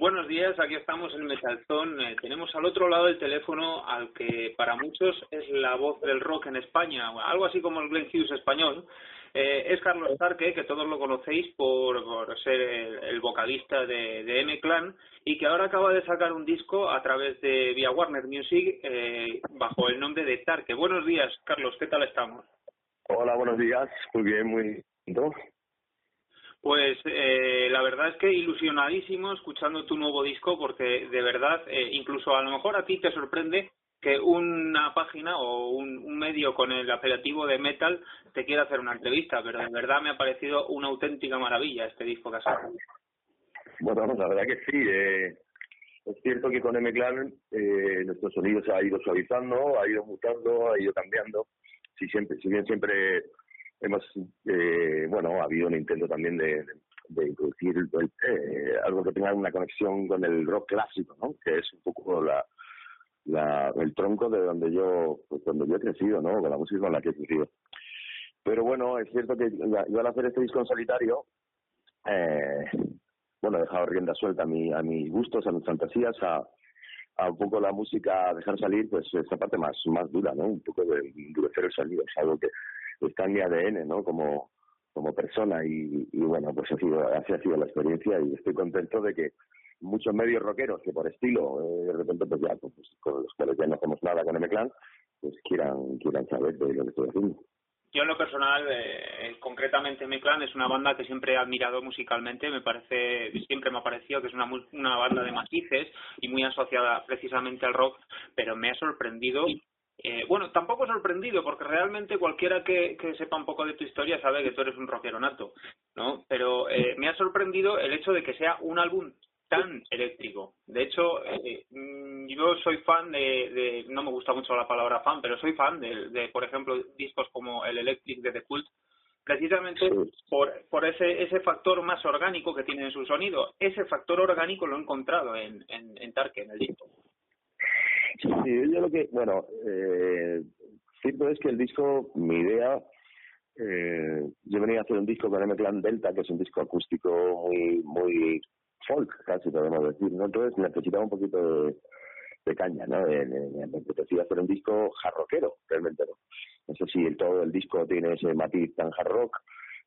Buenos días, aquí estamos en Metalzón. Eh, tenemos al otro lado del teléfono al que para muchos es la voz del rock en España, algo así como el Glenn Hughes español. Eh, es Carlos Tarque, que todos lo conocéis por, ser el, vocalista de, de M-Clan y que ahora acaba de sacar un disco a través de vía Warner Music eh, bajo el nombre de Tarque. Buenos días, Carlos, ¿qué tal estamos? Hola, buenos días. Muy bien, muy bien. Pues eh, la verdad es que ilusionadísimo escuchando tu nuevo disco porque de verdad, eh, incluso a lo mejor a ti te sorprende que una página o un, medio con el apelativo de metal te quiera hacer una entrevista, pero de verdad me ha parecido una auténtica maravilla este disco que has sacado. Bueno, la verdad que sí. Eh, es cierto que con M-Clan eh, nuestro sonido se ha ido suavizando, ha ido mutando, ha ido cambiando. Si, siempre, si bien siempre hemos, eh, bueno, ha habido un intento también de, de, introducir eh, algo que tenga una conexión con el rock clásico, ¿no? Que es un poco la, el tronco de donde yo, pues donde yo he crecido, ¿no? Con la música con la que he crecido. Pero bueno, es cierto que yo al hacer este disco en solitario, eh, bueno, he dejado rienda suelta a, mi, a mis gustos, a mis fantasías, a, a un poco la música, dejar salir pues esa parte más, más dura, ¿no? Un poco de endurecer el sonido, es algo que está en mi ADN, ¿no? Como, persona y, y bueno, pues así, así ha sido la experiencia y estoy contento de que muchos medios rockeros que por estilo, eh, de repente pues ya, pues, con los cuales ya no hacemos nada con M-Clan, pues quieran, quieran saber de lo que estoy haciendo. Yo en lo personal, eh, concretamente M-Clan es una banda que siempre he admirado musicalmente, me parece, siempre me ha parecido que es una, una banda de matices y muy asociada precisamente al rock, pero me ha sorprendido eh, bueno, tampoco sorprendido, porque realmente cualquiera que, que, sepa un poco de tu historia sabe que tú eres un rockero nato, ¿no? Pero eh, me ha sorprendido el hecho de que sea un álbum tan eléctrico. De hecho, eh, mm, yo soy fan de, de, no me gusta mucho la palabra fan, pero soy fan de, de, por ejemplo, discos como el Electric de The Cult, precisamente por, por ese, ese factor más orgánico que tiene en su sonido. Ese factor orgánico lo he encontrado en, en, en Tarque, en el disco. Sí, yo lo que, bueno, eh, cierto es que el disco, mi idea, eh, yo venía a hacer un disco con M-Clan Delta, que es un disco acústico muy, muy folk, casi podemos decir, ¿no? Entonces necesitaba un poquito de, caña, ¿no? Me apetecía hacer un disco jarroquero, realmente no. No sé si el, todo el disco tiene ese matiz tan hard rock,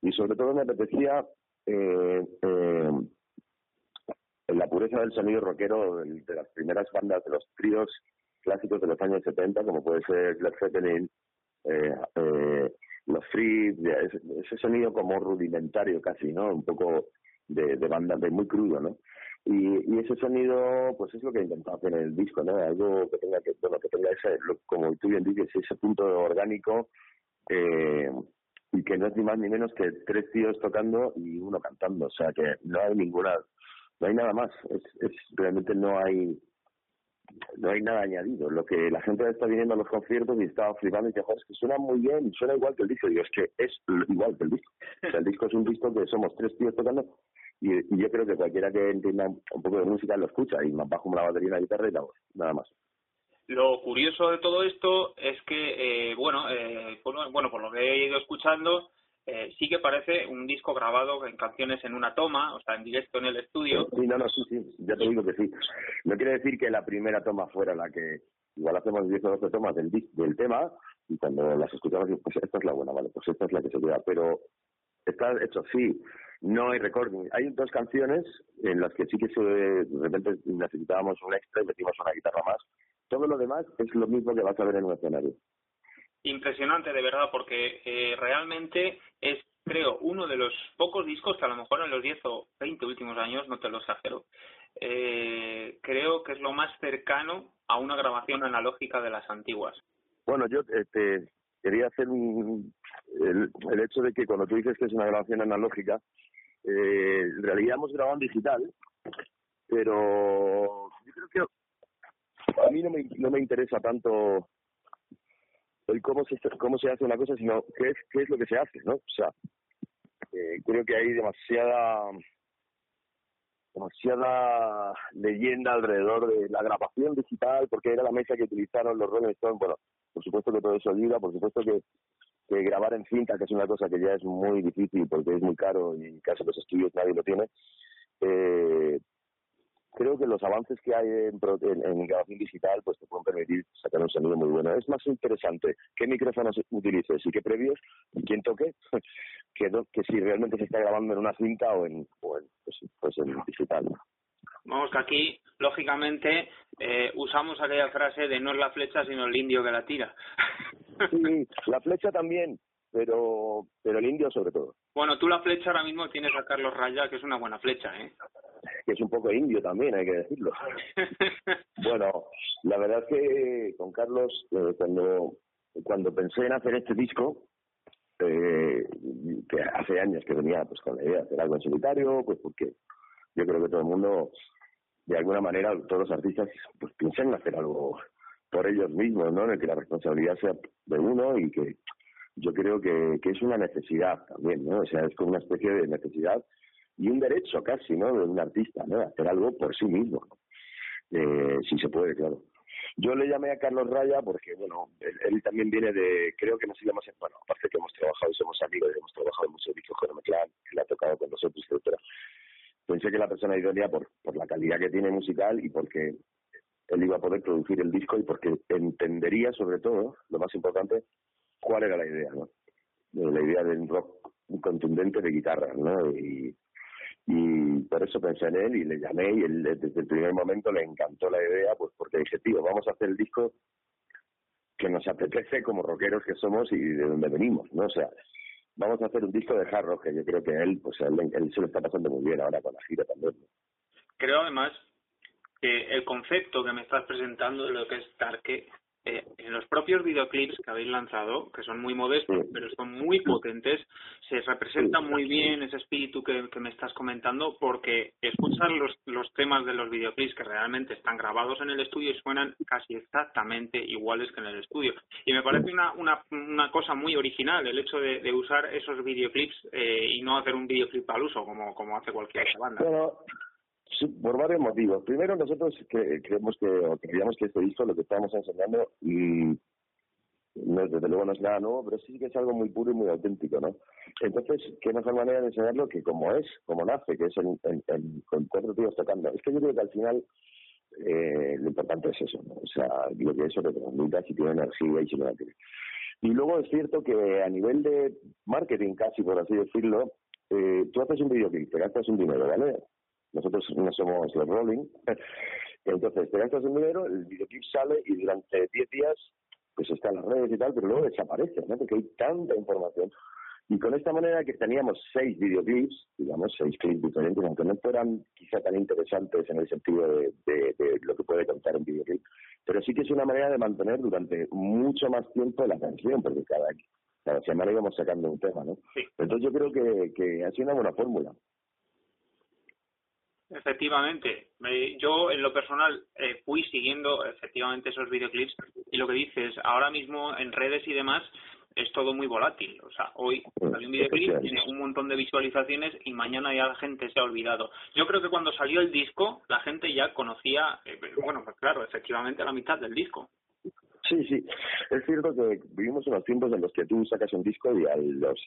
y sobre todo me apetecía eh, eh, la pureza del sonido rockero de las primeras bandas de los tríos clásicos de los años 70, como puede ser Led Zeppelin, eh, eh, los Free, ese, ese, sonido como rudimentario casi, ¿no? Un poco de, de banda, de muy crudo, ¿no? Y, y ese sonido, pues es lo que he intentado hacer en el disco, ¿no? Algo que tenga que, bueno, que tenga ese, como tú bien dices, ese punto orgánico, eh, y que no es ni más ni menos que tres tíos tocando y uno cantando, o sea que no hay ninguna, no hay nada más, es, es realmente no hay no hay nada añadido. Lo que la gente está viniendo a los conciertos y está flipando y dice, joder, es que suena muy bien, suena igual que el disco. Y es que es igual que el disco. O sea, el disco es un disco que somos tres tíos tocando y, yo creo que cualquiera que entienda un poco de música lo escucha y más bajo la batería y la guitarra y la voz, nada más. Lo curioso de todo esto es que, eh, bueno, eh, bueno, por lo que he ido escuchando, eh, sí que parece un disco grabado en canciones en una toma, o sea, en directo en el estudio. Sí, no, no, sí, sí, ya te digo que sí. No quiere decir que la primera toma fuera la que, igual hacemos 10 o 12 tomas del, del tema y cuando las escuchamos, pues esta es la buena, vale, pues esta es la que se queda, pero está hecho sí, no hay recording. Hay dos canciones en las que sí que se, de repente necesitábamos un extra y metimos una guitarra más. Todo lo demás es lo mismo que vas a ver en un escenario impresionante de verdad porque eh, realmente es creo uno de los pocos discos que a lo mejor en los 10 o 20 últimos años no te lo exagero eh, creo que es lo más cercano a una grabación analógica de las antiguas. Bueno yo este, quería hacer un, el, el hecho de que cuando tú dices que es una grabación analógica eh, en realidad hemos grabado en digital pero que a mí no me, no me interesa tanto el cómo se cómo se hace una cosa, sino qué es qué es lo que se hace, ¿no? O sea, eh, creo que hay demasiada demasiada leyenda alrededor de la grabación digital, porque era la mesa que utilizaron los Rolling Stones. Bueno, por supuesto que todo eso ayuda, por supuesto que, que grabar en cinta, que es una cosa que ya es muy difícil porque es muy caro y casi los estudios nadie lo tiene. Eh, creo que los avances que hay en, en, grabación digital pues permitir sacar un sonido muy bueno. Es más interesante qué micrófonos utilices y qué previos y quién toque que, que si realmente se está grabando en una cinta o en, o en, pues, pues en digital. Vamos que aquí, lógicamente, eh, usamos aquella frase de no es la flecha sino el indio que la tira. sí, la flecha también, pero pero el indio sobre todo. Bueno, tú la flecha ahora mismo tienes a Carlos Raya, que es una buena flecha, ¿eh? Que es un poco indio también, hay que decirlo. bueno, la verdad es que con Carlos, eh, cuando, cuando pensé en hacer este disco, eh, que hace años que venía pues con la idea de hacer algo en solitario, pues porque yo creo que todo el mundo, de alguna manera, todos los artistas, pues piensan en hacer algo por ellos mismos, ¿no? En el que la responsabilidad sea de uno y que yo creo que, que es una necesidad también, ¿no? O sea, es como una especie de necesidad y un derecho casi, ¿no? De un artista, ¿no? hacer algo por sí mismo, eh, si se puede, claro. Yo le llamé a Carlos Raya porque, bueno, él, también viene de, creo que nos íbamos, en, bueno, aparte que hemos trabajado y somos amigos y hemos trabajado discos con Clan, él ha tocado con nosotros, etcétera. Pensé que la persona idónea por, por la calidad que tiene musical y porque él iba a poder producir el disco y porque entendería sobre todo, lo más importante, cuál era la idea, ¿no? La idea de un rock contundente de guitarra, ¿no? Y, por eso pensé en él y le llamé y él, desde el primer momento le encantó la idea, pues porque dije, tío, vamos a hacer el disco que nos apetece como rockeros que somos y de donde venimos, ¿no? O sea, vamos a hacer un disco de hard que yo creo que él, pues él, él se lo está pasando muy bien ahora con la gira también. Creo además que el concepto que me estás presentando de lo que es Tarque eh, en los propios videoclips que habéis lanzado, que son muy modestos, pero son muy potentes, se representa muy bien ese espíritu que, me estás comentando, porque escuchar los, los temas de los videoclips que realmente están grabados en el estudio y suenan casi exactamente iguales que en el estudio. Y me parece una, una, una cosa muy original el hecho de, de usar esos videoclips eh, y no hacer un videoclip al uso, como, como hace cualquier banda. Por varios motivos. Primero, nosotros creemos que, o creíamos que este disco, lo que estamos enseñando, y no, desde luego no es nada nuevo, pero sí que es algo muy puro y muy auténtico, ¿no? Entonces, ¿qué mejor manera de enseñarlo que como es, como nace, que es en, con cuatro tíos tocando? Es que yo creo que al final eh, lo importante es eso, ¿no? O sea, lo que eso te transmita, si tiene energía y si no la tiene. Y luego es cierto que a nivel de marketing, casi por así decirlo, eh, tú haces un videoclip, te gastas un dinero, ¿vale? Nosotros no somos los Rolling. Entonces, te gastas el dinero, el videoclip sale y durante 10 días pues está en las redes y tal, pero luego desaparece, ¿no? Porque hay tanta información. Y con esta manera que teníamos seis videoclips, digamos, seis clips diferentes, aunque no fueran quizá tan interesantes en el sentido de, de, lo que puede contar un videoclip, pero sí que es una manera de mantener durante mucho más tiempo la canción, porque cada, cada semana íbamos sacando un tema, ¿no? Entonces yo creo que, que ha sido una buena fórmula. Efectivamente, yo en lo personal eh, fui siguiendo efectivamente esos videoclips y lo que dices, ahora mismo en redes y demás es todo muy volátil. O sea, hoy salió un videoclip, tiene un montón de visualizaciones y mañana ya la gente se ha olvidado. Yo creo que cuando salió el disco, la gente ya conocía, eh, bueno, pues claro, efectivamente la mitad del disco. Sí, sí. Es cierto que vivimos unos tiempos en los que tú sacas un disco y a los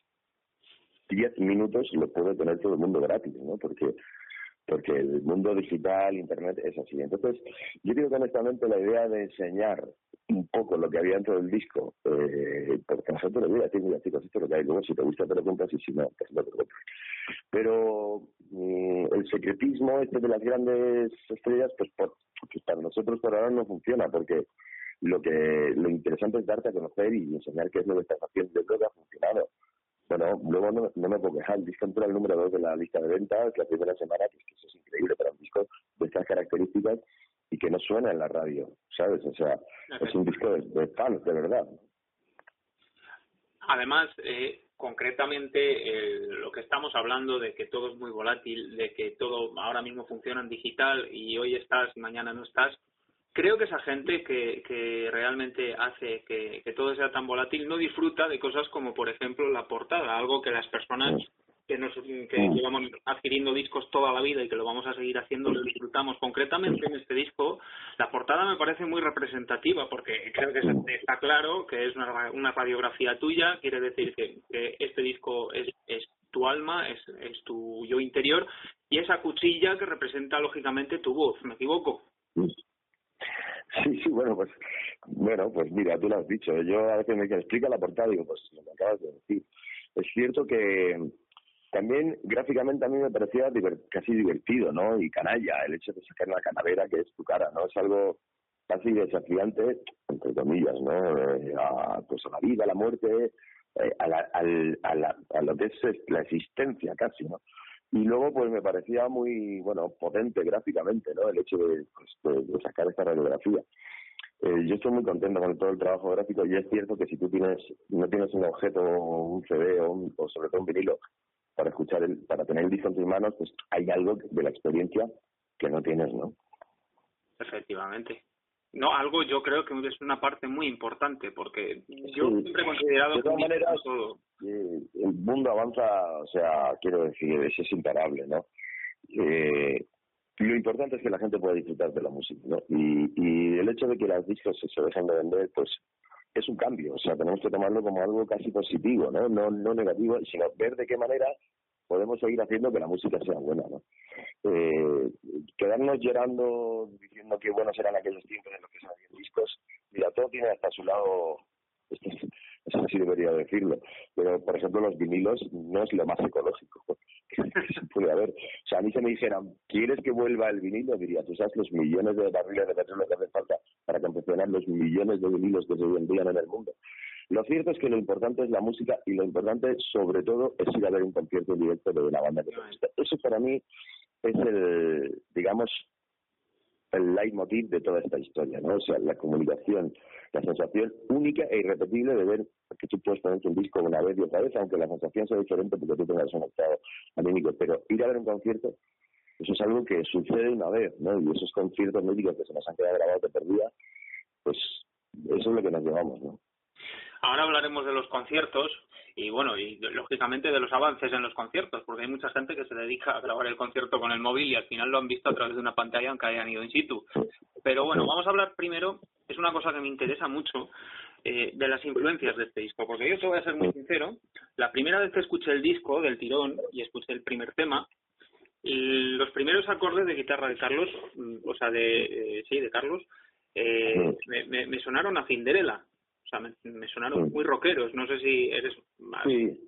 10 minutos lo puede tener todo el mundo gratis, ¿no? Porque porque el mundo digital, Internet es así. Entonces, yo creo que honestamente la idea de enseñar un poco lo que había dentro del disco, eh, porque nosotros le decir, mira chicos, esto es lo que hay, luego si te gusta te lo compras y si no, pues no te lo. Pero mm, el secretismo este de las grandes estrellas, pues, por, pues para nosotros por ahora no funciona, porque lo que lo interesante es darte a conocer y enseñar qué es lo que estás haciendo. Yo creo que ha funcionado. Bueno, luego no, no me puedo quejar. El disco entró al número dos de la lista de ventas la primera semana, que, es que eso es increíble para un disco de estas características y que no suena en la radio, ¿sabes? O sea, es un disco de, de fans, de verdad. Además, eh, concretamente lo que estamos hablando de que todo es muy volátil, de que todo ahora mismo funciona en digital y hoy estás y mañana no estás, creo que esa gente que, que realmente hace que, que, todo sea tan volátil no disfruta de cosas como, por ejemplo, la portada, algo que las personas que, nos, que llevamos adquiriendo discos toda la vida y que lo vamos a seguir haciendo, lo disfrutamos. Concretamente en este disco, la portada me parece muy representativa porque creo que está claro que es una, una radiografía tuya, quiere decir que, que este disco es, es tu alma, es, es tu yo interior y esa cuchilla que representa lógicamente tu voz, ¿me equivoco? Bueno, pues bueno, pues mira, tú lo has dicho. Yo a veces me explica la portada digo, pues lo que acabas de decir. Es cierto que también gráficamente a mí me parecía casi divertido, ¿no? Y canalla, el hecho de sacar la canavera que es tu cara, ¿no? Es algo casi desafiante, entre comillas, ¿no? Eh, a, pues a la vida, a la muerte, eh, a, la, al, a, la, a lo que es la existencia casi, ¿no? Y luego, pues me parecía muy, bueno, potente gráficamente, ¿no? El hecho de, pues, de, sacar esta radiografía. Eh, yo estoy muy contento con todo el trabajo gráfico y es cierto que si tú tienes no tienes un objeto, un CD o, o sobre todo un vinilo para escuchar, el, para tener el disco en tus manos, pues hay algo de la experiencia que no tienes, ¿no? Efectivamente. No, algo yo creo que es una parte muy importante, porque yo siempre he considerado de todas maneras, todo. Eh, el mundo avanza, o sea, quiero decir, eso es imparable, ¿no? Eh, lo importante es que la gente pueda disfrutar de la música, ¿no? Y, y el hecho de que las discos se dejen de vender, pues es un cambio, o sea, tenemos que tomarlo como algo casi positivo, ¿no? No, no negativo, sino ver de qué manera podemos seguir haciendo que la música sea buena, ¿no? Eh, quedarnos llorando diciendo que buenos eran aquellos tiempos en los que se hacían discos, mira, todo tiene hasta su lado, eso sí debería decirlo, pero por ejemplo los vinilos no es lo más ecológico puede haber. O sea, a mí se me dijeran, ¿quieres que vuelva el vinilo? Diría, tú sabes los millones de barriles de petróleo que hacen falta para confeccionar los millones de vinilos que se vendían en el mundo. Lo cierto es que lo importante es la música y lo importante, sobre todo, es ir a ver un concierto directo de una banda que. Eso para mí es el, digamos, el leitmotiv de toda esta historia, ¿no? O sea, la comunicación, la sensación única e irrepetible de ver que tú puedes ponerte un disco una vez y otra vez, aunque la sensación sea diferente porque tú tengas un estado anímico, pero ir a ver un concierto, eso es algo que sucede una vez, ¿no? Y esos conciertos míticos que se nos han quedado grabados de perdida, pues eso es lo que nos llevamos, ¿no? Ahora hablaremos de los conciertos y bueno, y lógicamente de los avances en los conciertos, porque hay mucha gente que se dedica a grabar el concierto con el móvil y al final lo han visto a través de una pantalla aunque hayan ido in situ. Pero bueno, vamos a hablar primero, es una cosa que me interesa mucho, eh, de las influencias de este disco, porque yo te voy a ser muy sincero, la primera vez que escuché el disco del tirón y escuché el primer tema, los primeros acordes de guitarra de Carlos, mm, o sea, de, eh, sí, de Carlos, eh, me, me, me sonaron a Cinderella o sea, me, sonaron muy rockeros. No sé si eres más. Sí.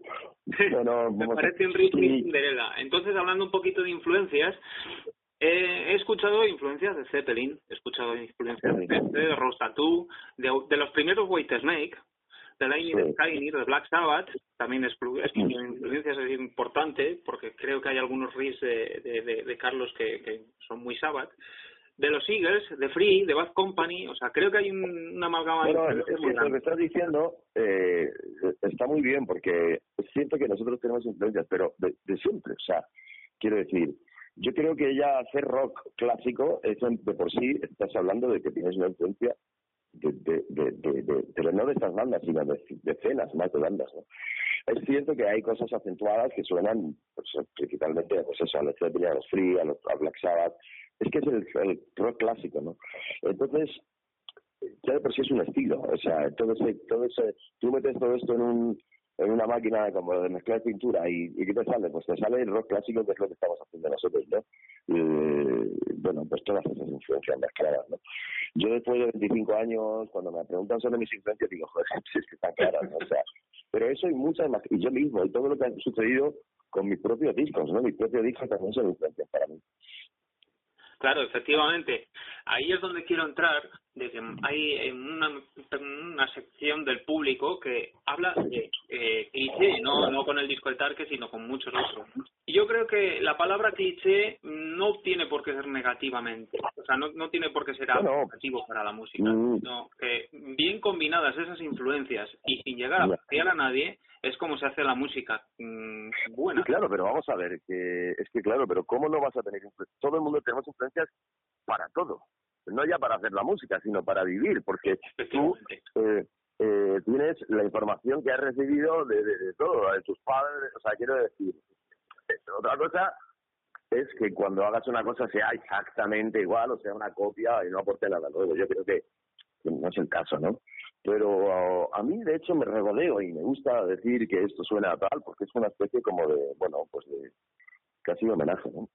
me parece un ritmo Cinderella. Entonces, hablando un poquito de influencias, he escuchado influencias de Zeppelin, he escuchado influencias de, de Rose Tattoo, de, de, los primeros White Snake, de Lightning sí. de Black Sabbath, también es, es influencias es importante, porque creo que hay algunos riffs de, de, de, Carlos que, que son muy Sabbath de los Eagles, de Free, de Bad Company, o sea, creo que hay un, una amalgama bueno, lo que estás diciendo eh, está muy bien, porque es cierto que nosotros tenemos influencias, pero de, siempre, o sea, quiero decir, yo creo que ya hacer rock clásico, eso de por sí estás hablando de que tienes una influencia de, de, de, pero no de estas bandas, sino de decenas más de bandas, ¿no? Es cierto que hay cosas acentuadas que suenan pues, principalmente pues eso, a los a los Free, a los a Black Sabbath, es que es el, rock clásico, ¿no? Entonces, ya de por sí es un estilo, o sea, todo ese, todo ese, tú metes todo esto en un en una máquina como de mezclar pintura y, y ¿qué te sale? Pues te sale el rock clásico que es lo que estamos haciendo nosotros, ¿no? Y, bueno, pues todas esas influencias mezcladas, ¿no? Yo después de 25 años, cuando me preguntan sobre mis influencias, digo, joder, si es que están claras, ¿no? O sea, pero eso y muchas más, y yo mismo, y todo lo que ha sucedido con mis propios discos, ¿no? Mis propios discos también son influencias para mí. Claro, efectivamente. ahí es donde quiero entrar, de que hay una, una sección del público que habla de eh, cliché, no, no con el disco de Tarque, sino con muchos otros. Y yo creo que la palabra cliché no tiene por qué ser negativamente, o sea, no, no tiene por qué ser algo negativo para la música, mm. sino que bien combinadas esas influencias y sin llegar a apreciar a nadie, es como se hace la música buena. claro, pero vamos a ver, que es que claro, pero ¿cómo no vas a tener influencias? Todo el mundo tenemos influencias para todo, no ya para hacer la música, sino para vivir, porque tú eh, eh, tienes la información que has recibido de, de, todo, de tus padres, o sea, quiero decir, otra cosa es que cuando hagas una cosa sea exactamente igual o sea una copia y no aporte nada nuevo. Yo creo que no es el caso, ¿no? Pero a mí, de hecho, me regodeo y me gusta decir que esto suena a tal, porque es una especie como de, bueno, pues de casi de homenaje, ¿no?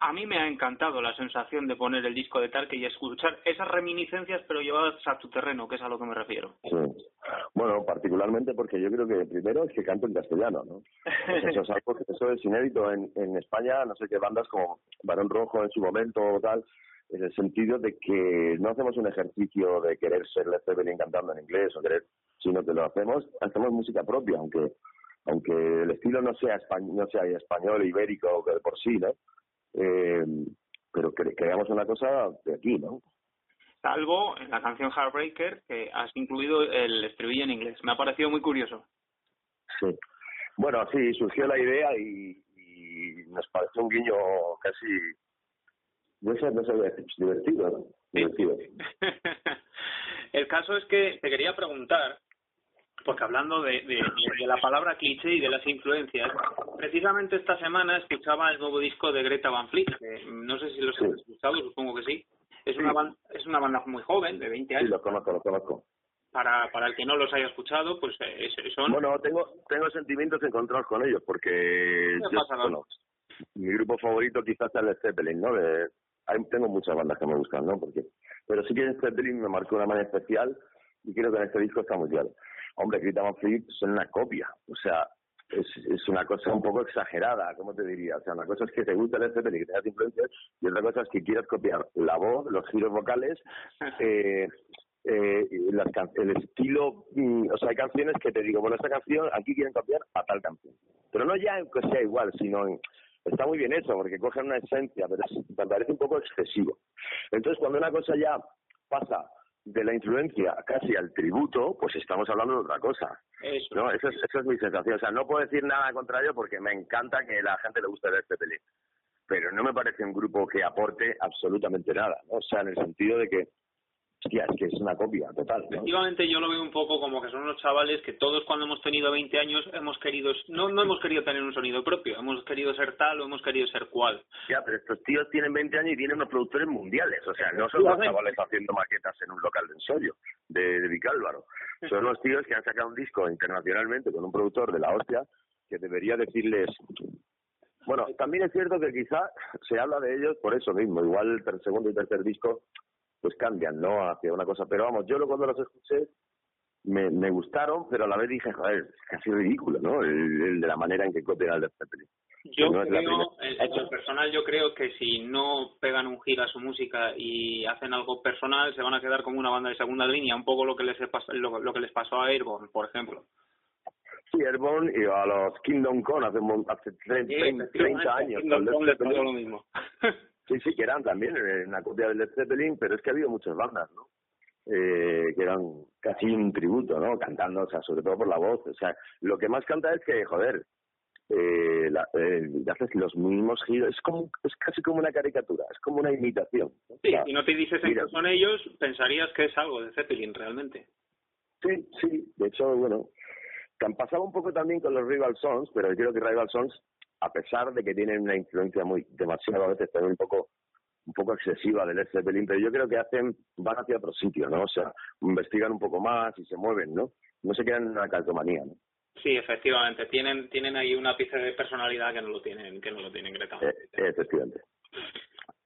A mí me ha encantado la sensación de poner el disco de Tarque y escuchar esas reminiscencias, pero llevadas a tu terreno, que es a lo que me refiero. Sí. Bueno, particularmente porque yo creo que primero es que canto en castellano, ¿no? Eso es, algo, eso es inédito en, en España, no sé qué bandas como Barón Rojo en su momento o tal, en el sentido de que no hacemos un ejercicio de querer ser Led Zeppelin cantando en inglés o querer, sino que lo hacemos, hacemos música propia, aunque aunque el estilo no sea español, no sea español ibérico de por sí, ¿no? Eh, pero cre creamos una cosa de aquí, ¿no? Salvo en la canción Heartbreaker que has incluido el estribillo en inglés. Me ha parecido muy curioso. Sí. Bueno, sí, surgió la idea y, y nos pareció un guiño casi no sé, no sé, divertido, ¿no? Divertido. El caso es que te quería preguntar, porque hablando de, de, la palabra cliché y de las influencias, precisamente esta semana escuchaba el nuevo disco de Greta Van Fleet, que no sé si los has escuchado, supongo que sí. Es una, banda, es una banda muy joven, de 20 años. Sí, lo conozco, lo conozco. Para, para el que no los haya escuchado, pues eh, son... Bueno, tengo tengo sentimientos encontrados con ellos, porque mi grupo favorito quizás es el Zeppelin, ¿no? De, hay, tengo muchas bandas que me gustan, ¿no? Porque, pero sí que este Zeppelin me marcó una manera especial y creo que en este disco está muy claro. Hombre, Grita Van Fleet son una copia, o sea, es, es una cosa un poco exagerada, ¿cómo te diría? O sea, una cosa es que te gusta el Zeppelin y que tengas influencias y otra cosa es que quieras copiar la voz, los giros vocales, eh, eh, las el estilo, mm, o sea, hay canciones que te digo, bueno, esta canción aquí quieren copiar a tal canción. Pero no ya que sea igual, sino en, está muy bien eso, porque cogen una esencia, pero me parece un poco excesivo. Entonces, cuando una cosa ya pasa de la influencia casi al tributo, pues estamos hablando de otra cosa. Eso. ¿no? Esa, es, esa es mi sensación. O sea, no puedo decir nada contrario porque me encanta que la gente le guste ver este película. Pero no me parece un grupo que aporte absolutamente nada, ¿no? O sea, en el sentido de que Hostia, es que es una copia total. Efectivamente, yo lo veo un poco como que son unos chavales que todos cuando hemos tenido 20 años hemos querido, no, no hemos querido tener un sonido propio, hemos querido ser tal o hemos querido ser cual. Ya, pero estos tíos tienen 20 años y tienen unos productores mundiales, o sea, no son los chavales haciendo maquetas en un local de ensayo de, de Vicálvaro. Son los tíos que han sacado un disco internacionalmente con un productor de la hostia que debería decirles bueno, también es cierto que quizá se habla de ellos por eso mismo. Igual el segundo y tercer disco pues cambian, ¿no? Hacia una cosa. Pero vamos, yo cuando los escuché me, me gustaron, pero a la vez dije, joder, es casi ridículo, ¿no? El, de la manera en que copian al de Zeppelin. Yo creo, en lo personal, yo creo que si no pegan un giro a su música y hacen algo personal, se van a quedar como una banda de segunda línea, un poco lo que les pasó, lo, que les pasó a Airborne, por ejemplo. Sí, Airborne y a los Kingdom Come hace, hace 30, 30 años. Kingdom les pasó lo mismo. Sí, sí, que eran también eh, una copia del Led Zeppelin, pero es que ha habido muchas bandas, ¿no? Eh, que eran casi un tributo, ¿no? Cantando, o sea, sobre todo por la voz. O sea, lo que más canta es que, joder, eh, la, eh, haces los mismos giros. Es como es casi como una caricatura, es como una imitación. Sí, y no te dices que son ellos, pensarías que es algo de Zeppelin realmente. Sí, sí. De hecho, bueno, pasado un poco también con los Rival Sons, pero yo creo que Rival Sons a pesar de que tienen una influencia muy demasiado a veces también un poco un poco excesiva del Zeppelin, pero yo creo que hacen van hacia otro sitio, ¿no? O sea, investigan un poco más y se mueven, ¿no? No se quedan en una calcomanía, ¿no? Sí, efectivamente, tienen tienen ahí una pieza de personalidad que no lo tienen que no lo tienen Greta. Eh, efectivamente.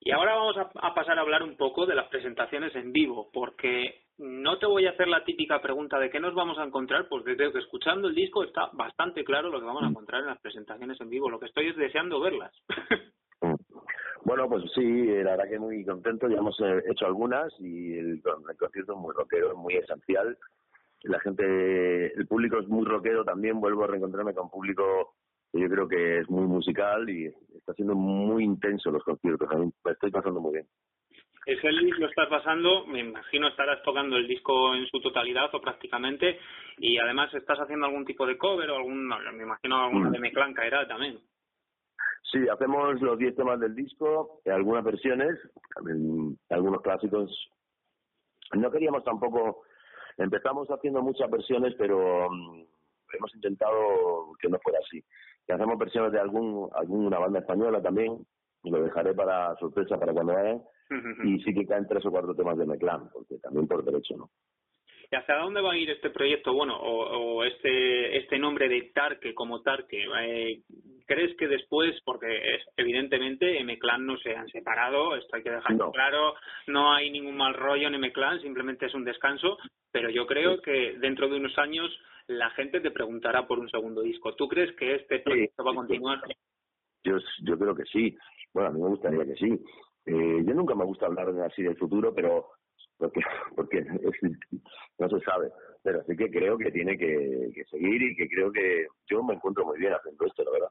Y ahora vamos a, pasar a hablar un poco de las presentaciones en vivo, porque no te voy a hacer la típica pregunta de qué nos vamos a encontrar, porque creo que escuchando el disco está bastante claro lo que vamos a encontrar en las presentaciones en vivo. Lo que estoy es deseando verlas. Bueno, pues sí, la verdad que muy contento. Ya hemos eh, hecho algunas y el, concierto es muy rockero, es muy esencial. La gente, el público es muy rockero también. Vuelvo a reencontrarme con público que yo creo que es muy musical y está siendo muy intenso los conciertos. me estoy pasando muy bien. El lo estás pasando, me imagino estarás tocando el disco en su totalidad o prácticamente, y además estás haciendo algún tipo de cover o algún, me imagino alguna mm. de Meclán caerá también. Sí, hacemos los 10 temas del disco, algunas versiones, algunos clásicos. No queríamos tampoco, empezamos haciendo muchas versiones, pero mm, hemos intentado que no fuera así. Que hacemos versiones de algún alguna banda española también, lo dejaré para sorpresa para cuando vayan, y sí que caen tres o cuatro temas de Meclán, porque también por derecho no. ¿Y hacia dónde va a ir este proyecto? Bueno, o, este este nombre de Tarque como Tarque. Eh, ¿Crees que después, porque es, evidentemente M-Clan no se han separado, esto hay que dejarlo claro, no hay ningún mal rollo en M-Clan, simplemente es un descanso, pero yo creo que dentro de unos años la gente te preguntará por un segundo disco. ¿Tú crees que este proyecto va a continuar? Yo, yo creo que sí. Bueno, a mí me gustaría que sí. Eh, yo nunca me gusta hablar así del futuro, pero porque porque no se sabe pero sí que creo que tiene que, que, seguir y que creo que yo me encuentro muy bien haciendo esto la verdad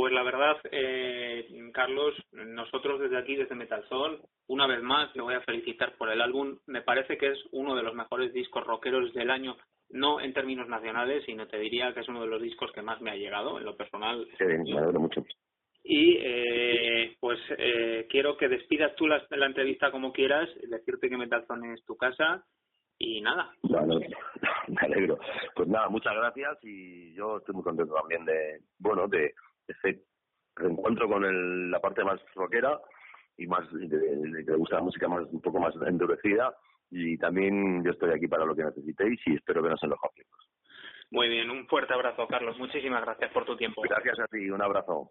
pues la verdad, eh, Carlos, nosotros desde aquí, desde Metalzone, una vez más te voy a felicitar por el álbum. Me parece que es uno de los mejores discos rockeros del año, no en términos nacionales, sino te diría que es uno de los discos que más me ha llegado en lo personal. Sí, me alegro mucho. Y eh, pues eh, quiero que despidas tú la, la, entrevista como quieras, decirte que Metalzone es tu casa y nada. me alegro. Pues nada, muchas gracias y yo estoy muy contento también de, bueno, de ese reencuentro con el, la parte más rockera y más de, que le gusta la música más un poco más endurecida y también yo estoy aquí para lo que necesitéis y espero veros en los conciertos. Muy bien, un fuerte abrazo, Carlos. Muchísimas gracias por tu tiempo. Gracias a ti, un abrazo.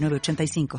906985.